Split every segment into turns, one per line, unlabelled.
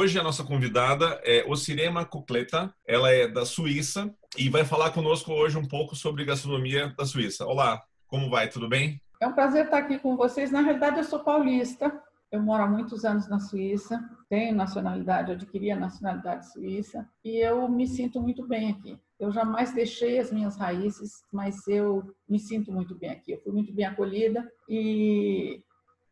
Hoje a nossa convidada é Ocirema Kukleta, ela é da Suíça e vai falar conosco hoje um pouco sobre gastronomia da Suíça. Olá, como vai? Tudo bem?
É um prazer estar aqui com vocês. Na realidade, eu sou paulista. Eu moro há muitos anos na Suíça, tenho nacionalidade, adquiri a nacionalidade suíça e eu me sinto muito bem aqui. Eu jamais deixei as minhas raízes, mas eu me sinto muito bem aqui. Eu fui muito bem acolhida e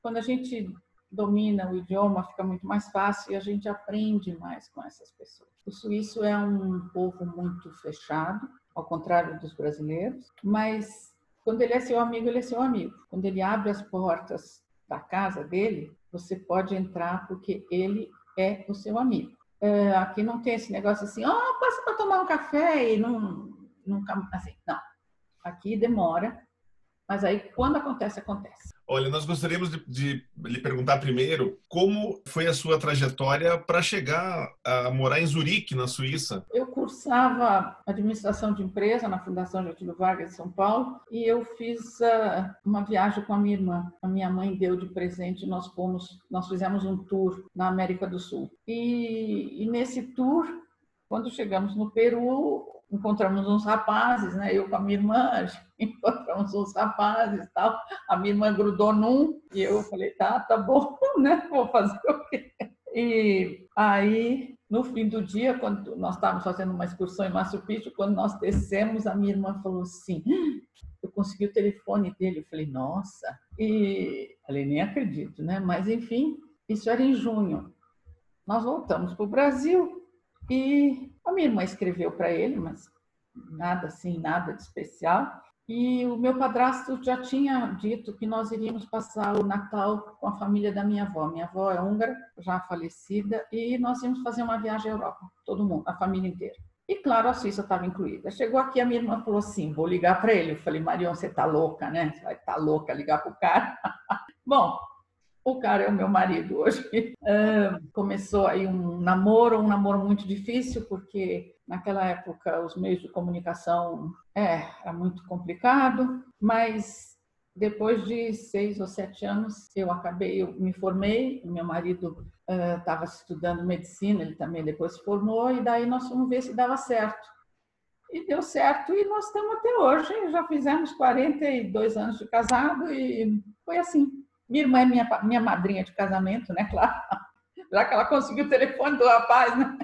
quando a gente domina o idioma, fica muito mais fácil e a gente aprende mais com essas pessoas. O suíço é um povo muito fechado, ao contrário dos brasileiros, mas quando ele é seu amigo, ele é seu amigo. Quando ele abre as portas da casa dele, você pode entrar porque ele é o seu amigo. É, aqui não tem esse negócio assim, ó, oh, passa para tomar um café e não, nunca, assim, não. Aqui demora, mas aí quando acontece, acontece.
Olha, nós gostaríamos de, de, lhe perguntar primeiro como foi a sua trajetória para chegar a morar em Zurique, na Suíça.
Eu cursava administração de empresa na Fundação Getúlio Vargas de São Paulo e eu fiz uh, uma viagem com a minha irmã. A minha mãe deu de presente, nós fomos, nós fizemos um tour na América do Sul. E, e nesse tour, quando chegamos no Peru, encontramos uns rapazes, né? Eu com a minha irmã, encontramos uns rapazes tal. A minha irmã grudou num e eu falei, tá, tá bom, né? Vou fazer o quê? E aí, no fim do dia, quando nós estávamos fazendo uma excursão em Machu Picchu, quando nós descemos, a minha irmã falou assim, eu consegui o telefone dele. Eu falei, nossa. E falei, nem acredito, né? Mas, enfim, isso era em junho. Nós voltamos para o Brasil e a minha irmã escreveu para ele, mas nada assim, nada de especial. E o meu padrasto já tinha dito que nós iríamos passar o Natal com a família da minha avó. Minha avó é húngara, já falecida, e nós íamos fazer uma viagem à Europa, todo mundo, a família inteira. E claro, a Suíça estava incluída. Chegou aqui, a minha irmã falou assim: vou ligar para ele. Eu falei, Marion, você tá louca, né? Você vai tá louca ligar para o cara. Bom, o cara é o meu marido hoje. Uh, começou aí um namoro, um namoro muito difícil, porque naquela época os meios de comunicação é, era muito complicado, mas depois de seis ou sete anos eu acabei, eu me formei, meu marido estava uh, estudando medicina, ele também depois se formou, e daí nós fomos ver se dava certo. E deu certo, e nós estamos até hoje, já fizemos 42 anos de casado, e foi assim. Minha irmã é minha, minha madrinha de casamento, né? Claro. Já que ela conseguiu o telefone do rapaz, né?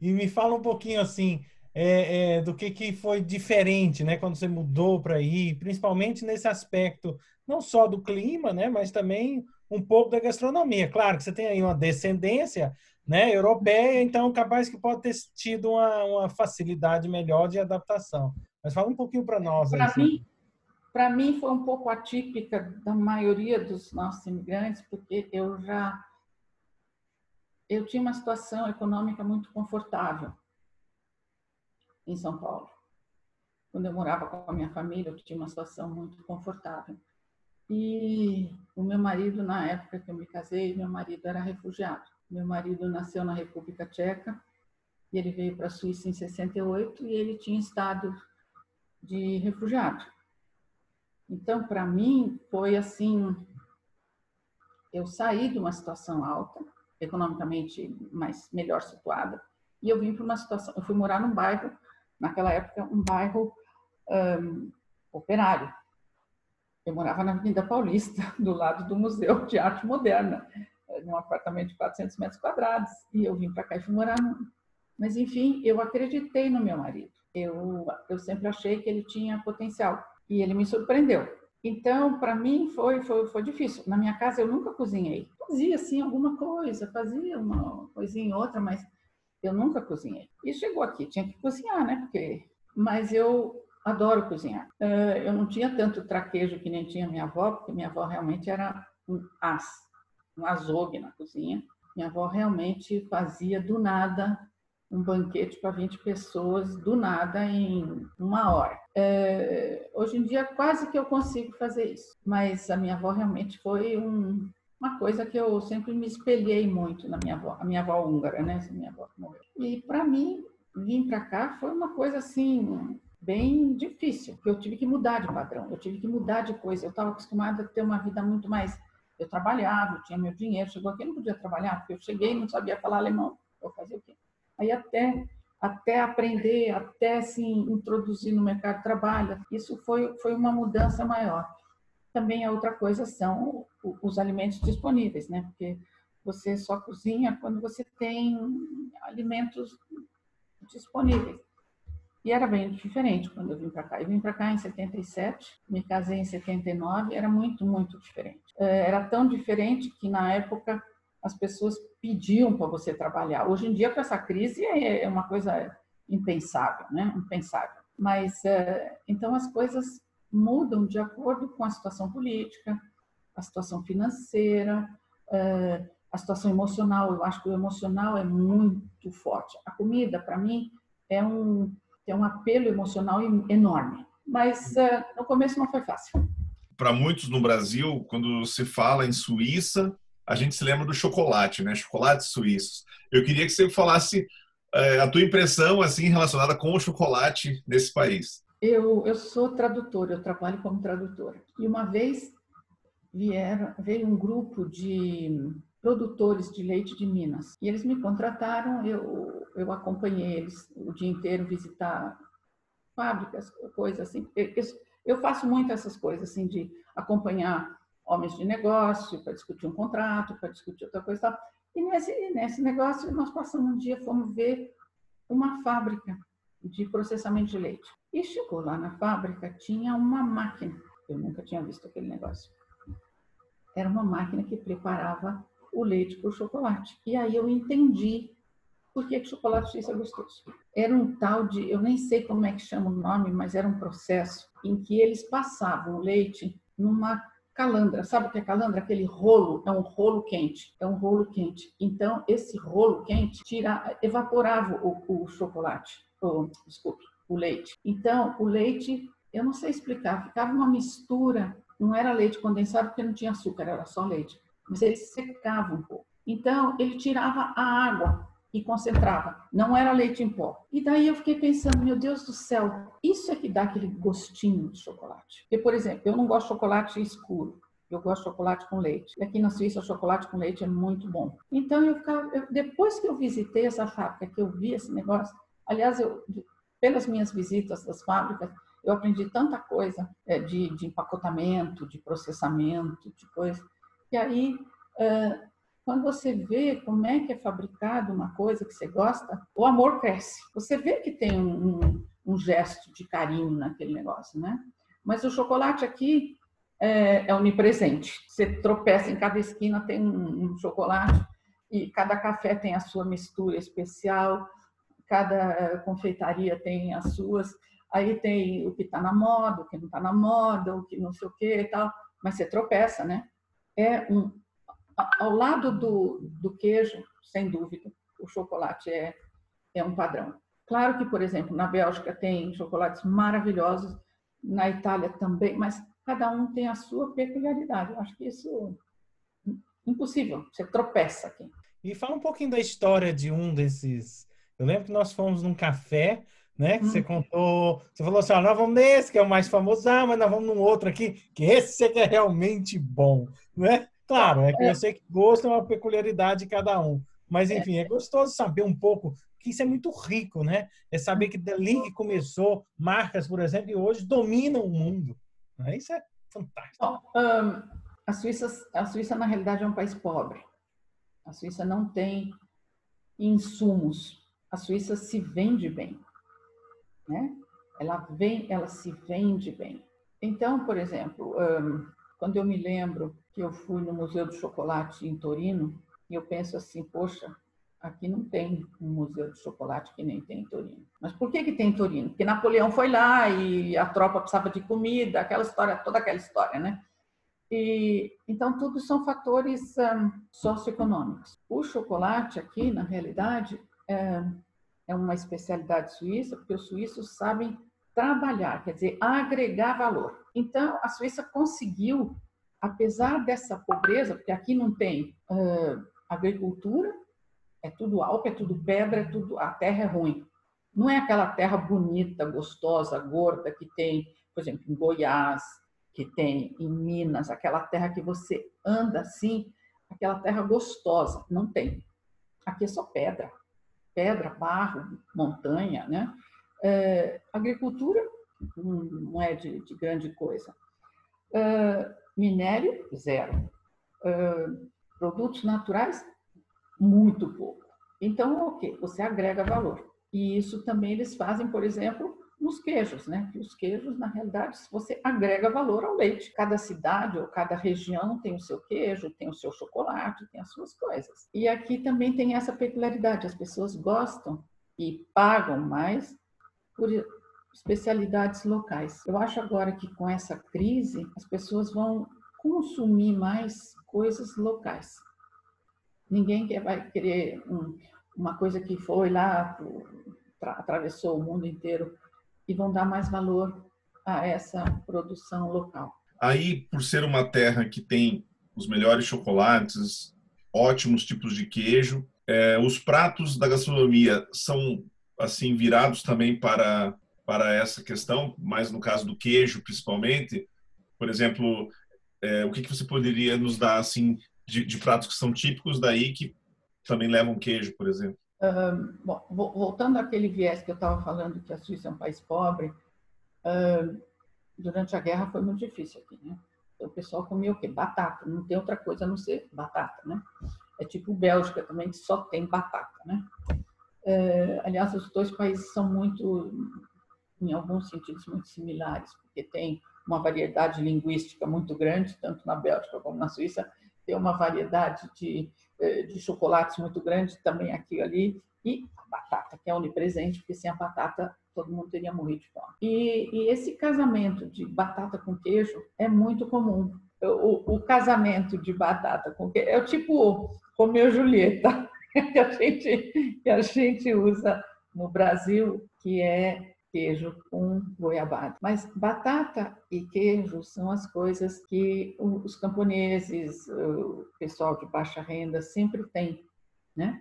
E me fala um pouquinho assim é, é, do que, que foi diferente, né? Quando você mudou para ir, principalmente nesse aspecto, não só do clima, né? Mas também um pouco da gastronomia. Claro que você tem aí uma descendência né, europeia, então capaz que pode ter tido uma, uma facilidade melhor de adaptação. Mas fala um pouquinho para nós.
Para mim, para mim foi um pouco atípica da maioria dos nossos imigrantes, porque eu já eu tinha uma situação econômica muito confortável em São Paulo. Quando eu morava com a minha família, eu tinha uma situação muito confortável. E o meu marido, na época que eu me casei, meu marido era refugiado. Meu marido nasceu na República Tcheca e ele veio para a Suíça em 68 e ele tinha estado de refugiado. Então, para mim, foi assim: eu saí de uma situação alta, economicamente mais melhor situada, e eu vim para uma situação. Eu fui morar num bairro, naquela época, um bairro um, operário. Eu morava na Avenida Paulista, do lado do Museu de Arte Moderna, num apartamento de 400 metros quadrados, e eu vim para cá e fui morar. No... Mas, enfim, eu acreditei no meu marido. Eu, eu sempre achei que ele tinha potencial e ele me surpreendeu. Então, para mim foi, foi foi difícil. Na minha casa eu nunca cozinhei. Fazia assim alguma coisa, fazia uma coisinha outra, mas eu nunca cozinhei. E chegou aqui, tinha que cozinhar, né? Porque mas eu adoro cozinhar. Eu não tinha tanto traquejo que nem tinha minha avó, porque minha avó realmente era um as, um azogue na cozinha. Minha avó realmente fazia do nada um banquete para 20 pessoas do nada em uma hora. É, hoje em dia quase que eu consigo fazer isso, mas a minha avó realmente foi um, uma coisa que eu sempre me espelhei muito na minha avó, a minha avó húngara, né? Essa minha avó morreu. E para mim vir para cá foi uma coisa assim bem difícil, porque eu tive que mudar de padrão, eu tive que mudar de coisa. Eu estava acostumada a ter uma vida muito mais. Eu trabalhava, eu tinha meu dinheiro, chegou aqui, eu não podia trabalhar, porque eu cheguei e não sabia falar alemão. Eu fazia o quê? Aí até até aprender, até se introduzir no mercado de trabalho, isso foi, foi uma mudança maior. Também a outra coisa são os alimentos disponíveis, né? Porque você só cozinha quando você tem alimentos disponíveis. E era bem diferente quando eu vim para cá. Eu vim para cá em 77, me casei em 79, era muito, muito diferente. É, era tão diferente que na época as pessoas pediam para você trabalhar. Hoje em dia, com essa crise, é, é uma coisa impensável, né? Impensável. Mas, é, então, as coisas mudam de acordo com a situação política, a situação financeira, a situação emocional. Eu acho que o emocional é muito forte. A comida, para mim, é um tem um apelo emocional enorme. Mas uh, no começo não foi fácil.
Para muitos no Brasil, quando se fala em Suíça, a gente se lembra do chocolate, né? Chocolates suíços. Eu queria que você falasse uh, a tua impressão assim relacionada com o chocolate nesse país.
Eu, eu sou tradutora, eu trabalho como tradutora. E uma vez vieram, veio um grupo de produtores de leite de Minas. E eles me contrataram, eu, eu acompanhei eles o dia inteiro visitar fábricas, coisas assim. Eu, eu faço muito essas coisas, assim, de acompanhar homens de negócio para discutir um contrato, para discutir outra coisa e tal. E nesse, nesse negócio, nós passamos um dia, fomos ver uma fábrica de processamento de leite. E chegou lá na fábrica, tinha uma máquina. Eu nunca tinha visto aquele negócio. Era uma máquina que preparava o leite por chocolate. E aí eu entendi por que, que chocolate suíço é gostoso. Era um tal de, eu nem sei como é que chama o nome, mas era um processo em que eles passavam o leite numa calandra. Sabe o que é calandra? Aquele rolo, é um rolo quente. É um rolo quente. Então, esse rolo quente tira, evaporava o, o chocolate, o, desculpe, o leite. Então, o leite, eu não sei explicar, ficava uma mistura. Não era leite condensado porque não tinha açúcar, era só leite mas ele secava um pouco. Então, ele tirava a água e concentrava. Não era leite em pó. E daí eu fiquei pensando, meu Deus do céu, isso é que dá aquele gostinho de chocolate. Porque, por exemplo, eu não gosto de chocolate escuro. Eu gosto de chocolate com leite. E aqui na Suíça, o chocolate com leite é muito bom. Então, eu ficava, eu, depois que eu visitei essa fábrica, que eu vi esse negócio, aliás, eu, pelas minhas visitas das fábricas, eu aprendi tanta coisa é, de, de empacotamento, de processamento, de coisa. E aí, quando você vê como é que é fabricado uma coisa que você gosta, o amor cresce. Você vê que tem um, um gesto de carinho naquele negócio, né? Mas o chocolate aqui é, é onipresente. Você tropeça em cada esquina tem um, um chocolate e cada café tem a sua mistura especial, cada confeitaria tem as suas. Aí tem o que está na moda, o que não está na moda, o que não sei o que e tal. Mas você tropeça, né? é um, ao lado do, do queijo, sem dúvida, o chocolate é, é um padrão. Claro que, por exemplo, na Bélgica tem chocolates maravilhosos, na Itália também, mas cada um tem a sua peculiaridade. Eu acho que isso é impossível, você tropeça aqui.
E fala um pouquinho da história de um desses. Eu lembro que nós fomos num café, né? Que hum. você contou, você falou assim: ah, nós vamos nesse, que é o mais famoso, ah, mas nós vamos num outro aqui, que esse é realmente bom né? Claro, é que eu sei que gosto é uma peculiaridade de cada um. Mas, é. enfim, é gostoso saber um pouco, que isso é muito rico, né? É saber que dali que começou, marcas, por exemplo, que hoje dominam o mundo. Né? Isso é fantástico.
Um, a, Suíça, a Suíça, na realidade, é um país pobre. A Suíça não tem insumos. A Suíça se vende bem. Né? Ela, vem, ela se vende bem. Então, por exemplo, um, quando eu me lembro que eu fui no Museu do Chocolate em Torino, e eu penso assim, poxa, aqui não tem um museu de chocolate que nem tem em Torino. Mas por que que tem em Torino? Porque Napoleão foi lá e a tropa precisava de comida, aquela história, toda aquela história, né? E, então, tudo são fatores um, socioeconômicos. O chocolate aqui, na realidade, é, é uma especialidade suíça, porque os suíços sabem trabalhar, quer dizer, agregar valor. Então, a Suíça conseguiu, apesar dessa pobreza, porque aqui não tem uh, agricultura, é tudo alto, é tudo pedra, é tudo, a terra é ruim. Não é aquela terra bonita, gostosa, gorda que tem, por exemplo, em Goiás, que tem em Minas, aquela terra que você anda assim, aquela terra gostosa. Não tem. Aqui é só pedra. Pedra, barro, montanha, né? É, agricultura não é de, de grande coisa. É, minério, zero. É, produtos naturais, muito pouco. Então, o que? Você agrega valor. E isso também eles fazem, por exemplo, nos queijos, né? Que os queijos, na realidade, você agrega valor ao leite. Cada cidade ou cada região tem o seu queijo, tem o seu chocolate, tem as suas coisas. E aqui também tem essa peculiaridade: as pessoas gostam e pagam mais por especialidades locais. Eu acho agora que com essa crise as pessoas vão consumir mais coisas locais. Ninguém vai querer um, uma coisa que foi lá, atravessou o mundo inteiro e vão dar mais valor a essa produção local.
Aí, por ser uma terra que tem os melhores chocolates, ótimos tipos de queijo, é, os pratos da gastronomia são assim virados também para para essa questão, mais no caso do queijo principalmente. Por exemplo, é, o que, que você poderia nos dar assim de, de, pratos que são típicos daí que também levam queijo, por exemplo?
bom, voltando àquele viés que eu estava falando que a Suíça é um país pobre, durante a guerra foi muito difícil aqui, né? Então, o pessoal comia o quê? Batata, não tem outra coisa a não ser batata, né? É tipo Bélgica também, que só tem batata, né? É, aliás, os dois países são muito, em alguns sentidos, muito similares, porque tem uma variedade linguística muito grande, tanto na Bélgica como na Suíça, tem uma variedade de eh, de chocolates muito grande também aqui e ali, e a batata, que é onipresente, porque sem a batata todo mundo teria morrido de fome. E, e esse casamento de batata com queijo é muito comum. O, o casamento de batata com queijo é o tipo Romeu Julieta, que a gente, que a gente usa no Brasil, que é queijo com goiabada. Mas batata e queijo são as coisas que os camponeses, o pessoal de baixa renda sempre tem, né?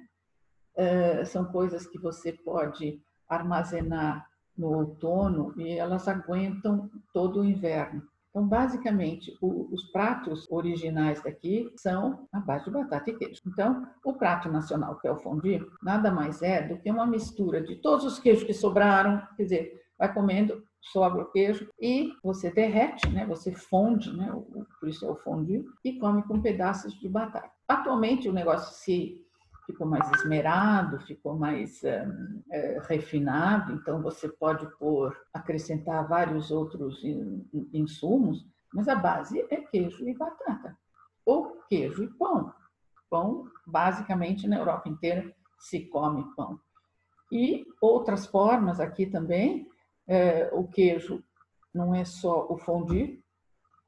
Uh, são coisas que você pode armazenar no outono e elas aguentam todo o inverno. Então, basicamente, o, os pratos originais daqui são a base de batata e queijo. Então, o prato nacional, que é o fondue, nada mais é do que uma mistura de todos os queijos que sobraram, quer dizer, vai comendo, sobra o queijo e você derrete, né? Você funde, né? Por isso é o fondue e come com pedaços de batata. Atualmente o negócio se ficou mais esmerado, ficou mais é, refinado, então você pode pôr, acrescentar vários outros insumos, mas a base é queijo e batata, ou queijo e pão. Pão, basicamente, na Europa inteira se come pão. E outras formas aqui também, é, o queijo não é só o fondue,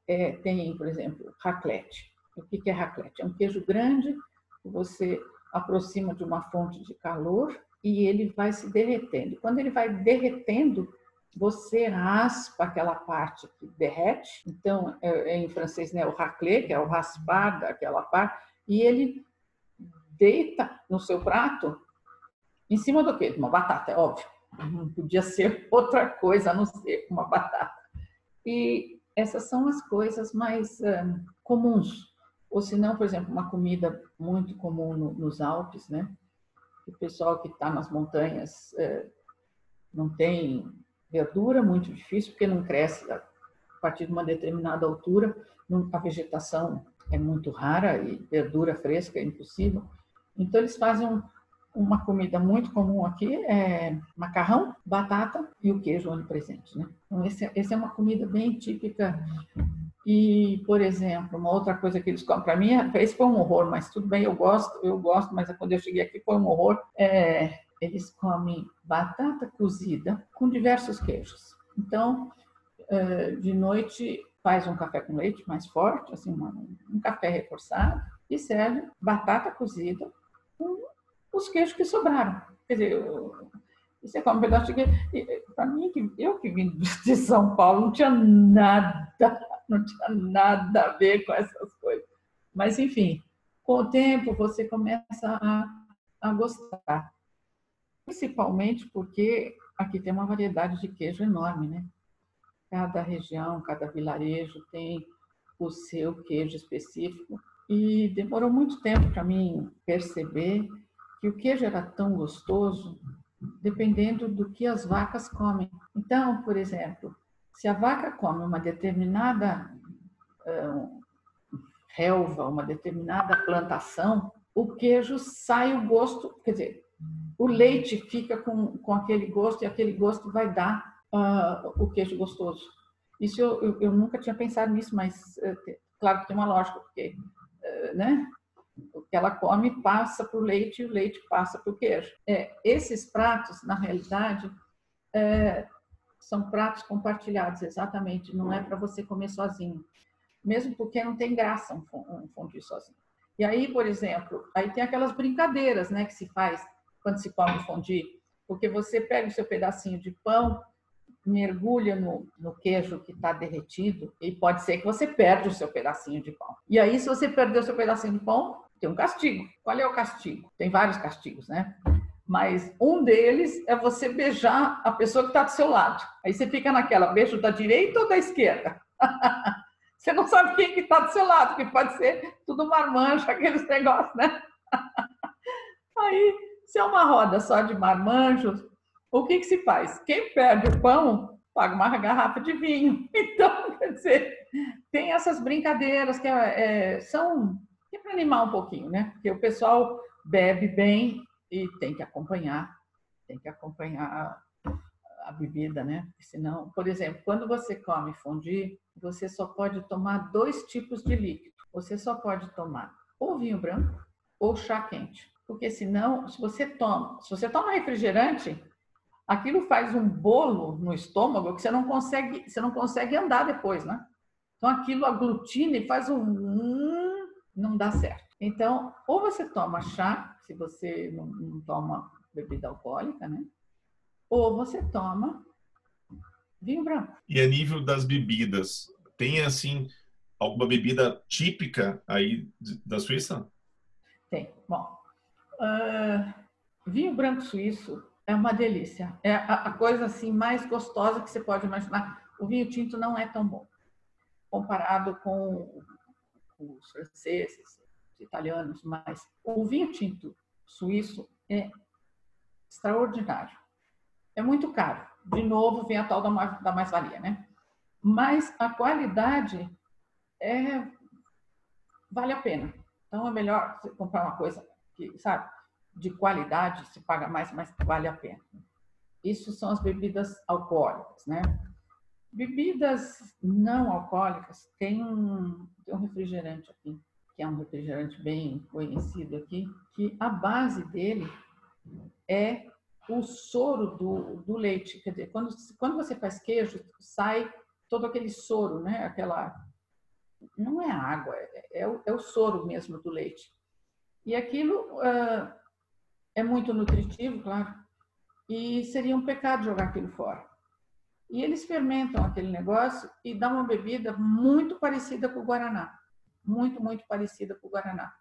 é, tem, por exemplo, raclette. O que é raclette? É um queijo grande você aproxima de uma fonte de calor e ele vai se derretendo. Quando ele vai derretendo, você raspa aquela parte que derrete. Então, é, é em francês, né, o raclé, que é o raspar daquela parte, e ele deita no seu prato em cima do quê? De uma batata, é óbvio. Não podia ser outra coisa a não ser uma batata. E essas são as coisas mais um, comuns ou se não, por exemplo, uma comida muito comum no, nos Alpes, né? O pessoal que está nas montanhas é, não tem verdura, muito difícil, porque não cresce a partir de uma determinada altura. A vegetação é muito rara e verdura fresca é impossível. Então, eles fazem um, uma comida muito comum aqui, é macarrão, batata e o queijo onipresente. Né? Então, esse, esse é uma comida bem típica e, por exemplo, uma outra coisa que eles comem, para mim, esse foi um horror, mas tudo bem, eu gosto, eu gosto, mas quando eu cheguei aqui foi um horror. É, eles comem batata cozida com diversos queijos. Então, é, de noite faz um café com leite mais forte, assim, um café reforçado, e serve batata cozida com os queijos que sobraram. Quer dizer, E você come um pedaço de queijo. Para mim, eu que vim de São Paulo, não tinha nada, não tinha nada a ver com essas coisas. Mas, enfim, com o tempo você começa a, a gostar. Principalmente porque aqui tem uma variedade de queijo enorme, né? Cada região, cada vilarejo tem o seu queijo específico. E demorou muito tempo para mim perceber que o queijo era tão gostoso dependendo do que as vacas comem. Então, por exemplo, se a vaca come uma determinada uh, relva, uma determinada plantação, o queijo sai o gosto, quer dizer, o leite fica com, com aquele gosto e aquele gosto vai dar uh, o queijo gostoso. Isso eu, eu, eu, nunca tinha pensado nisso, mas uh, claro que tem uma lógica, porque uh, né, o que ela come passa para o leite e o leite passa para o queijo. É, esses pratos, na realidade, é, são pratos compartilhados, exatamente, não é para você comer sozinho. Mesmo porque não tem graça um fondue sozinho. E aí, por exemplo, aí tem aquelas brincadeiras né, que se faz quando se come fondue, porque você pega o seu pedacinho de pão, mergulha no, no queijo que está derretido e pode ser que você perde o seu pedacinho de pão. E aí, se você perder o seu pedacinho de pão, tem um castigo. Qual é o castigo? Tem vários castigos, né? Mas um deles é você beijar a pessoa que está do seu lado. Aí você fica naquela, beijo da direita ou da esquerda? você não sabe quem que está do seu lado, que pode ser tudo marmanjo, aqueles negócios, né? Aí, se é uma roda só de marmanjos, o que, que se faz? Quem perde o pão paga uma garrafa de vinho. Então, quer dizer, tem essas brincadeiras que é, é são é para animar um pouquinho, né? Porque o pessoal bebe bem e tem que acompanhar, tem que acompanhar a bebida, né? Senão, por exemplo, quando você come fondue, você só pode tomar dois tipos de líquido. Você só pode tomar ou vinho branco ou chá quente. Porque senão, se você toma, se você toma refrigerante, aquilo faz um bolo no estômago que você não consegue, você não consegue andar depois, né? Então aquilo aglutina e faz um não dá certo. Então, ou você toma chá, se você não, não toma bebida alcoólica, né? Ou você toma vinho branco.
E a nível das bebidas, tem assim alguma bebida típica aí da Suíça?
Tem. Bom, uh, vinho branco suíço é uma delícia. É a, coisa assim mais gostosa que você pode imaginar. O vinho tinto não é tão bom comparado com os franceses, italianos, mas o vinho tinto suíço é extraordinário. É muito caro. De novo, vem a tal da mais-valia, né? Mas a qualidade é vale a pena. Então é melhor comprar uma coisa que, sabe, de qualidade, se paga mais, mas vale a pena. Isso são as bebidas alcoólicas, né? Bebidas não alcoólicas, tem um, tem um refrigerante aqui, que é um refrigerante bem conhecido aqui, que a base dele é o soro do, do leite. Quer dizer, quando, quando você faz queijo, sai todo aquele soro, né? Aquela. Não é água, é, é, o, é o soro mesmo do leite. E aquilo uh, é muito nutritivo, claro, e seria um pecado jogar aquilo fora. E eles fermentam aquele negócio e dão uma bebida muito parecida com o Guaraná. Muito, muito parecida com o Guaraná.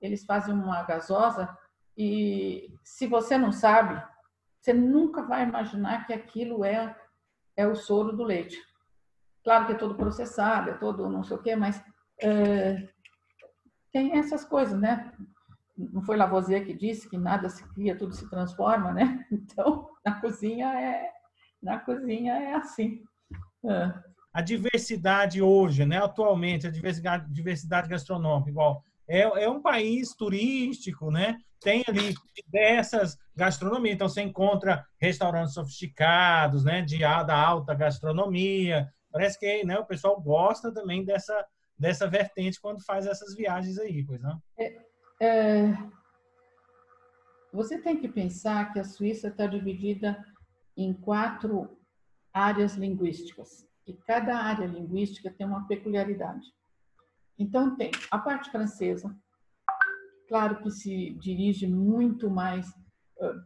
Eles fazem uma gasosa e se você não sabe, você nunca vai imaginar que aquilo é, é o soro do leite. Claro que é todo processado, é todo não sei o quê, mas é, tem essas coisas, né? Não foi Lavoisier que disse que nada se cria, tudo se transforma, né? Então, na cozinha é, na cozinha é assim. É.
A diversidade hoje, né, atualmente, a diversidade, diversidade gastronômica, igual, é, é um país turístico, né? Tem ali diversas gastronomias, então você encontra restaurantes sofisticados, né, de da alta gastronomia. Parece que né, o pessoal gosta também dessa, dessa vertente quando faz essas viagens aí, pois não? É, é,
você tem que pensar que a Suíça está dividida em quatro áreas linguísticas. E cada área linguística tem uma peculiaridade. Então, tem a parte francesa, claro que se dirige muito mais uh,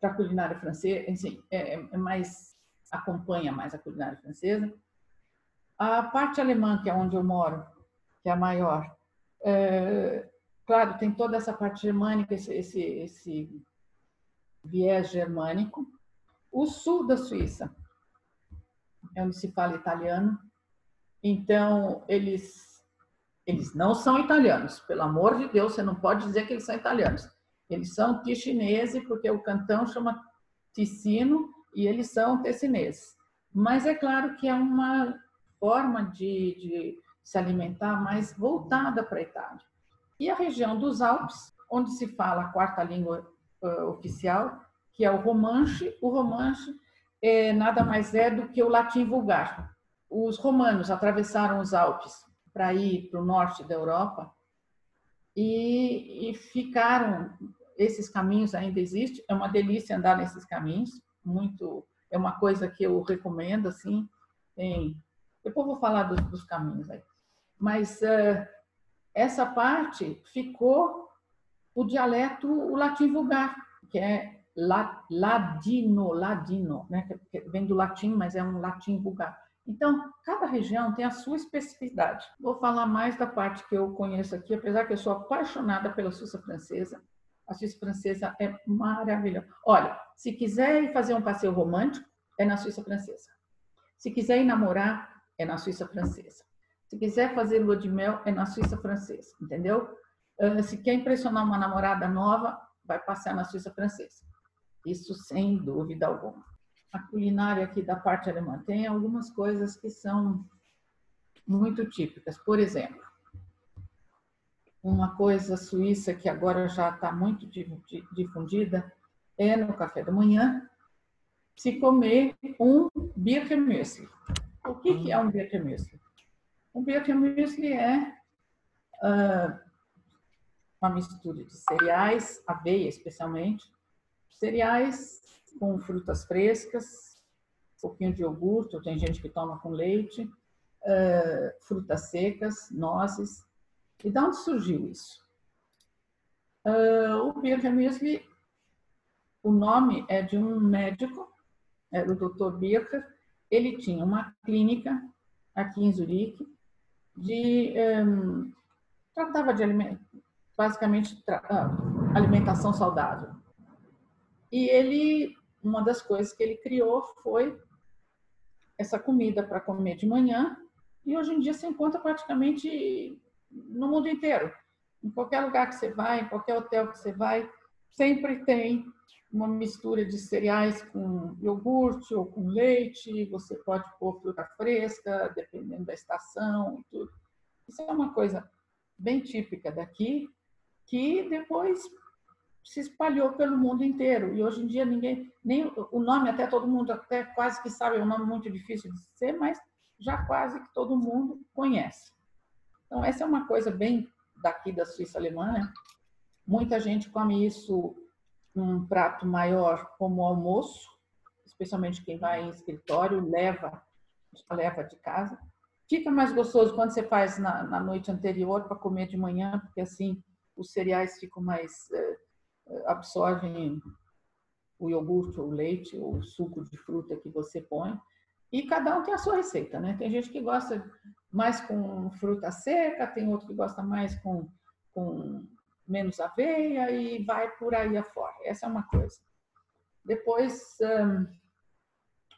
para a culinária francesa, assim, é, é, mais acompanha mais a culinária francesa. A parte alemã, que é onde eu moro, que é a maior, é, claro, tem toda essa parte germânica, esse, esse, esse viés germânico. O sul da Suíça é onde se fala italiano. Então, eles eles não são italianos, pelo amor de Deus, você não pode dizer que eles são italianos. Eles são tichineses, porque o cantão chama Ticino e eles são tecineses. Mas é claro que é uma forma de, de se alimentar mais voltada para a Itália. E a região dos Alpes, onde se fala a quarta língua uh, oficial, que é o romanche. O romanche é, nada mais é do que o latim vulgar. Os romanos atravessaram os Alpes para ir para o norte da Europa e, e, ficaram. Esses caminhos ainda existem. É uma delícia andar nesses caminhos. Muito é uma coisa que eu recomendo assim. Tem, depois vou falar dos, dos caminhos aí. Mas uh, essa parte ficou o dialeto, o latim vulgar, que é ladino, ladino, né? que vem do latim, mas é um latim vulgar. Então, cada região tem a sua especificidade. Vou falar mais da parte que eu conheço aqui, apesar que eu sou apaixonada pela Suíça francesa. A Suíça francesa é maravilhosa. Olha, se quiser ir fazer um passeio romântico, é na Suíça francesa. Se quiser ir namorar, é na Suíça francesa. Se quiser fazer lua de mel, é na Suíça francesa, entendeu? Ah, se quer impressionar uma namorada nova, vai passear na Suíça francesa. Isso sem dúvida alguma. A culinária aqui da parte alemã tem algumas coisas que são muito típicas. Por exemplo, uma coisa suíça que agora já está muito difundida é no café da manhã se comer um Birkenmüsli. O que, que é um Birkenmüsli? Um Birkenmüsli é uh, uma mistura de cereais, aveia especialmente, cereais com frutas frescas, um pouquinho de iogurte, tem gente que toma com leite, uh, frutas secas, nozes. E de onde surgiu isso? Uh, o Bircher Müsli, o nome é de um médico, era o Dr. Bircher. Ele tinha uma clínica aqui em Zurique de um, tratava de basicamente uh, alimentação saudável. E ele, uma das coisas que ele criou foi essa comida para comer de manhã, e hoje em dia se encontra praticamente no mundo inteiro. Em qualquer lugar que você vai, em qualquer hotel que você vai, sempre tem uma mistura de cereais com iogurte ou com leite, você pode pôr fruta fresca, dependendo da estação e tudo. Isso é uma coisa bem típica daqui, que depois se espalhou pelo mundo inteiro. E hoje em dia ninguém, nem o nome até todo mundo até quase que sabe, é um nome muito difícil de ser, mas já quase que todo mundo conhece. Então essa é uma coisa bem daqui da Suíça alemã, né? Muita gente come isso um prato maior como almoço, especialmente quem vai em escritório leva leva de casa. Fica mais gostoso quando você faz na, na noite anterior para comer de manhã, porque assim os cereais ficam mais eh, absorvem o iogurte, ou o leite, o suco de fruta que você põe. E cada um tem a sua receita, né? Tem gente que gosta mais com fruta seca, tem outro que gosta mais com, com menos aveia e vai por aí afora. Essa é uma coisa. Depois,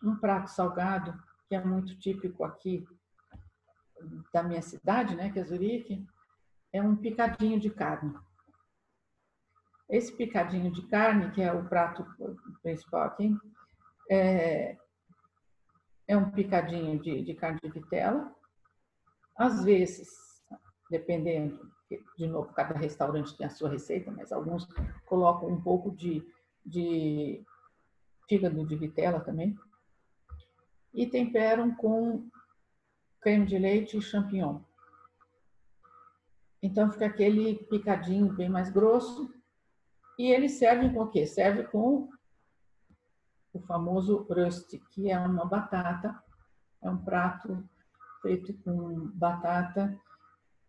um prato salgado, que é muito típico aqui da minha cidade, né, que é Zurique, é um picadinho de carne. Esse picadinho de carne, que é o prato principal aqui, é, é um picadinho de, de carne de vitela. Às vezes, dependendo, de novo, cada restaurante tem a sua receita, mas alguns colocam um pouco de, de fígado de vitela também. E temperam com creme de leite e champignon. Então fica aquele picadinho bem mais grosso e eles servem com o quê? Serve com o famoso rust, que é uma batata, é um prato feito com batata,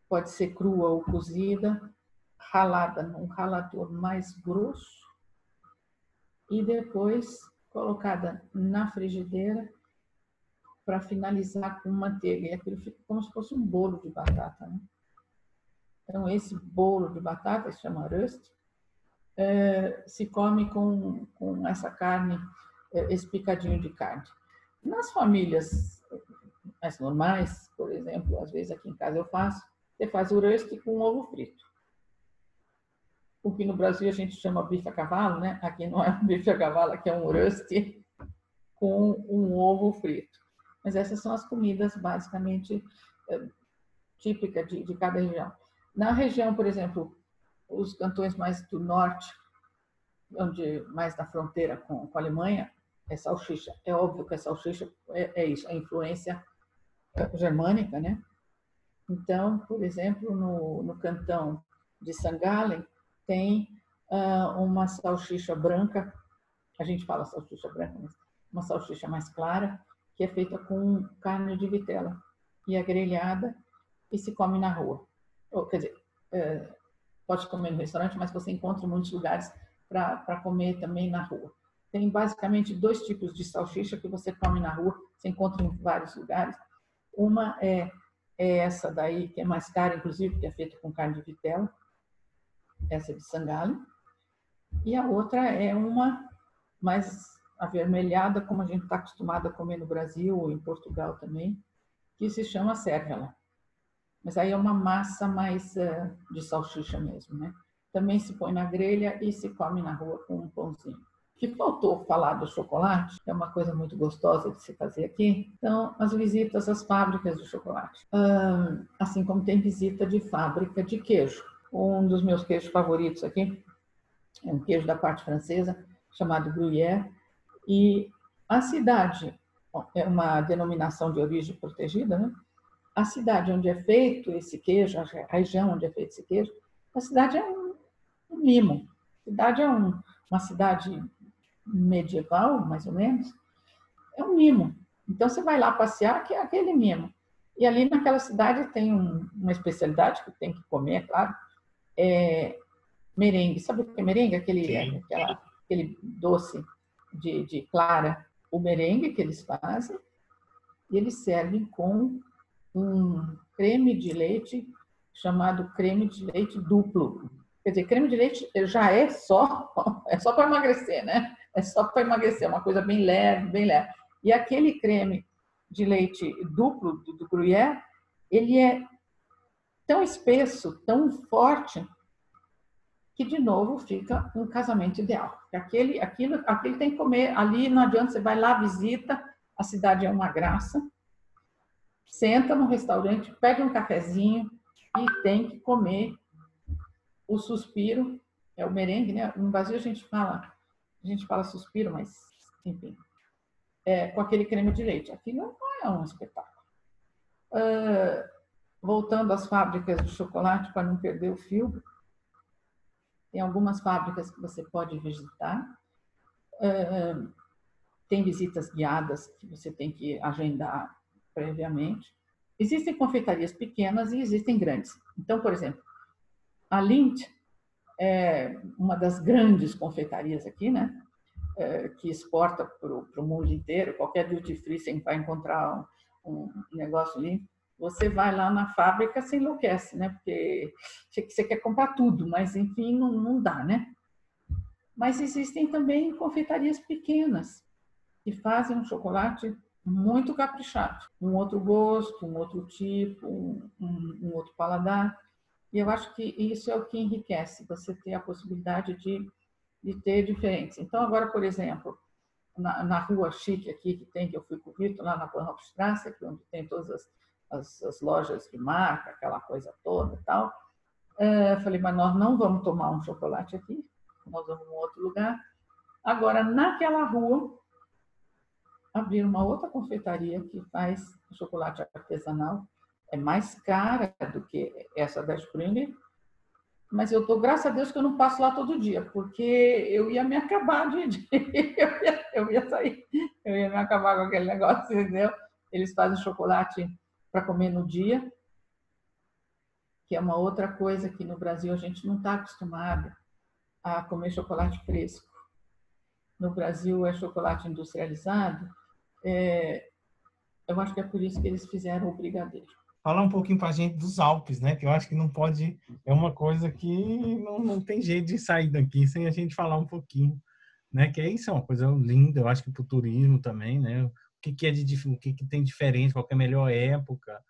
pode ser crua ou cozida, ralada num ralador mais grosso e depois colocada na frigideira para finalizar com manteiga. E aquilo fica como se fosse um bolo de batata. Né? Então, esse bolo de batata, se chama rust, é, se come com, com essa carne, é, esse picadinho de carne. Nas famílias mais normais, por exemplo, às vezes aqui em casa eu faço, você faz o rust com ovo frito. O que no Brasil a gente chama bife a cavalo, né? Aqui não é um bife a cavalo, aqui é um rust com um ovo frito. Mas essas são as comidas basicamente é, típicas de, de cada região. Na região, por exemplo, os cantões mais do norte, onde mais na fronteira com, com a Alemanha, é salsicha. É óbvio que a salsicha é, é isso, a influência germânica, né? Então, por exemplo, no, no cantão de Sangalen tem uh, uma salsicha branca, a gente fala salsicha branca, mas uma salsicha mais clara, que é feita com carne de vitela e é grelhada e se come na rua. Ou, quer dizer, é, pode comer no restaurante, mas você encontra em muitos lugares para comer também na rua. Tem basicamente dois tipos de salsicha que você come na rua, você encontra em vários lugares. Uma é, é essa daí, que é mais cara, inclusive, que é feita com carne de vitela, essa de sangale. E a outra é uma mais avermelhada, como a gente está acostumado a comer no Brasil ou em Portugal também, que se chama sérvela. Mas aí é uma massa mais uh, de salsicha mesmo, né? Também se põe na grelha e se come na rua com um pãozinho. Que faltou falar do chocolate, que é uma coisa muito gostosa de se fazer aqui. Então, as visitas às fábricas de chocolate. Assim como tem visita de fábrica de queijo. Um dos meus queijos favoritos aqui é um queijo da parte francesa, chamado Gruyère. E a cidade, é uma denominação de origem protegida, né? A cidade onde é feito esse queijo, a região onde é feito esse queijo, a cidade é um, um mimo. A cidade é um, uma cidade medieval, mais ou menos, é um mimo. Então você vai lá passear, que é aquele mimo. E ali naquela cidade tem um, uma especialidade que tem que comer, é claro, é merengue. Sabe o que é merengue? Aquele, aquela, aquele doce de, de clara. O merengue que eles fazem, e eles servem com um creme de leite chamado creme de leite duplo. Quer dizer, creme de leite já é só é só para emagrecer, né? É só para emagrecer, é uma coisa bem leve, bem leve. E aquele creme de leite duplo do, do Gruyère, ele é tão espesso, tão forte, que de novo fica um casamento ideal. Aquele, aquilo, aquele tem que comer ali, não adianta, você vai lá, visita, a cidade é uma graça, senta no restaurante, pega um cafezinho e tem que comer o suspiro, é o merengue, né? No Brasil a gente fala, a gente fala suspiro, mas enfim, é, com aquele creme de leite. Aquilo não é um espetáculo. Uh, voltando às fábricas de chocolate, para não perder o fio, tem algumas fábricas que você pode visitar. Uh, tem visitas guiadas que você tem que agendar previamente. Existem confeitarias pequenas e existem grandes. Então, por exemplo, a Lindt é uma das grandes confeitarias aqui, né? É, que exporta para o mundo inteiro. Qualquer duty free você vai encontrar um, um negócio ali. Você vai lá na fábrica, se enlouquece, né? Porque você quer comprar tudo, mas enfim, não, não dá, né? Mas existem também confeitarias pequenas que fazem um chocolate muito caprichado, um outro gosto, um outro tipo, um, um, outro paladar. E eu acho que isso é o que enriquece, você ter a possibilidade de, de ter diferentes. Então, agora, por exemplo, na, na rua chique aqui que tem, que eu fui com o Vitor, lá na Bahnhofstrasse, aqui onde tem todas as, as, as, lojas de marca, aquela coisa toda e tal, é, falei, mas nós não vamos tomar um chocolate aqui, nós vamos em outro lugar. Agora, naquela rua, abrir uma outra confeitaria que faz chocolate artesanal. É mais cara do que essa da Springer, mas eu tô, graças a Deus, que eu não passo lá todo dia, porque eu ia me acabar de. eu, ia, eu ia sair, eu ia me acabar com aquele negócio, entendeu? Eles fazem chocolate para comer no dia, que é uma outra coisa que no Brasil a gente não está acostumado a comer chocolate fresco. no Brasil é chocolate industrializado, é, eu acho que é por isso que eles fizeram o brigadeiro.
Falar um pouquinho para a gente dos Alpes, né? Que eu acho que não pode, é uma coisa que não, não tem jeito de sair daqui sem a gente falar um pouquinho, né? Que isso é uma coisa linda, eu acho que para o turismo também, né? O que, que é de o que, que tem diferente, qual é a melhor época,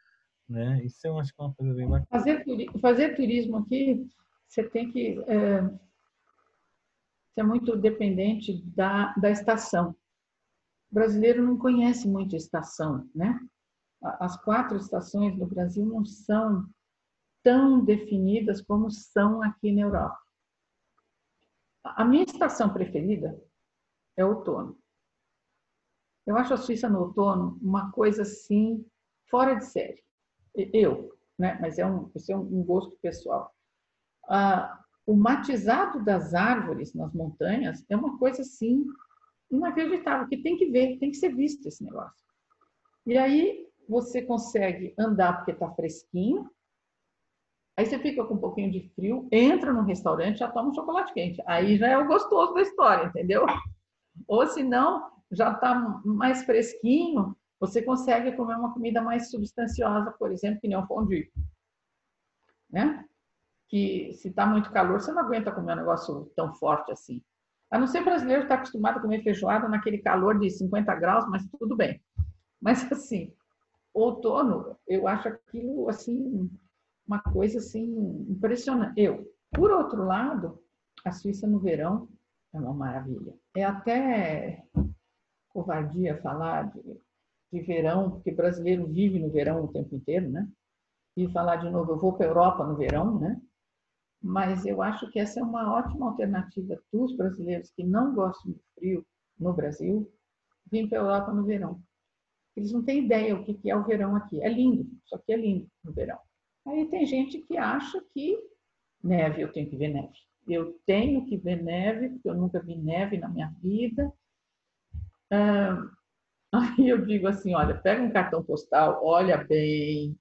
né? Isso eu acho que é uma coisa bem bacana.
Fazer, fazer turismo aqui, você tem que é, ser muito dependente da, da estação. Brasileiro não conhece muito estação, né? As quatro estações no Brasil não são tão definidas como são aqui na Europa. A minha estação preferida é outono. Eu acho a Suíça no outono uma coisa assim fora de série. Eu, né? Mas é um, isso é um gosto pessoal. Ah, o matizado das árvores nas montanhas é uma coisa assim inacreditável, que tem que ver, tem que ser visto esse negócio. E aí você consegue andar porque está fresquinho, aí você fica com um pouquinho de frio, entra no restaurante já toma um chocolate quente. Aí já é o gostoso da história, entendeu? Ou se não, já está mais fresquinho, você consegue comer uma comida mais substanciosa, por exemplo, que nem um fondue. Né? Que se está muito calor, você não aguenta comer um negócio tão forte assim. A não ser brasileiro está acostumado a comer feijoada naquele calor de 50 graus, mas tudo bem. Mas assim, outono, eu acho aquilo assim uma coisa assim impressionante. Eu, por outro lado, a Suíça no verão é uma maravilha. É até covardia falar de, de verão, porque brasileiro vive no verão o tempo inteiro, né? E falar de novo, eu vou para a Europa no verão, né? Mas eu acho que essa é uma ótima alternativa dos brasileiros que não gostam de frio no Brasil, vir para a Europa no verão. Eles não têm ideia o que é o verão aqui. É lindo, só que é lindo no verão. Aí tem gente que acha que neve, eu tenho que ver neve. Eu tenho que ver neve, porque eu nunca vi neve na minha vida. aí eu digo assim, olha, pega um cartão postal, olha bem,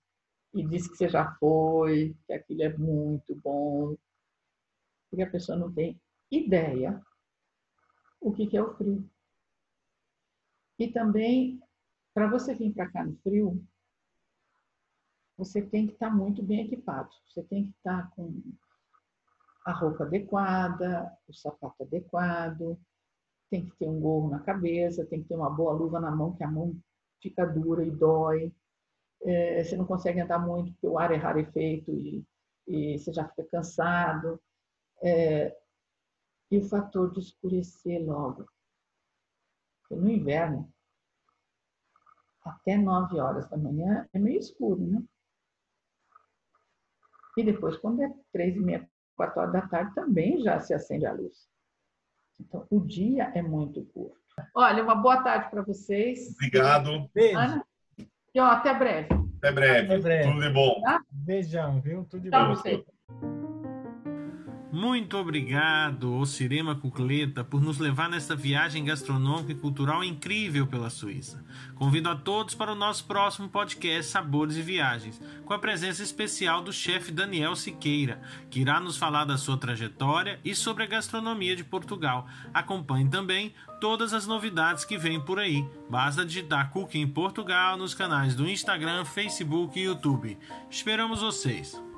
e diz que você já foi, que aquilo é muito bom, porque a pessoa não tem ideia o que é o frio. E também, para você vir para cá no frio, você tem que estar tá muito bem equipado. Você tem que estar tá com a roupa adequada, o sapato adequado, tem que ter um gorro na cabeça, tem que ter uma boa luva na mão, que a mão fica dura e dói é, você não consegue andar muito porque o ar é rarefeito e, e você já fica cansado. É, e o fator de escurecer logo. Porque no inverno, até 9 horas da manhã é meio escuro, né? E depois, quando é três e meia, quatro horas da tarde, também já se acende a luz. Então, o dia é muito curto. Olha, uma boa tarde para vocês.
Obrigado.
Beijo. Ana, e ó, até breve.
Até breve. Até breve. Tudo de bom. Tá?
Beijão, viu? Tudo de Tchau, bom. Você.
Muito obrigado, Ocirema Cucleta, por nos levar nessa viagem gastronômica e cultural incrível pela Suíça. Convido a todos para o nosso próximo podcast Sabores e Viagens, com a presença especial do chefe Daniel Siqueira, que irá nos falar da sua trajetória e sobre a gastronomia de Portugal. Acompanhe também todas as novidades que vêm por aí. Basta digitar Cooking Portugal nos canais do Instagram, Facebook e YouTube. Esperamos vocês!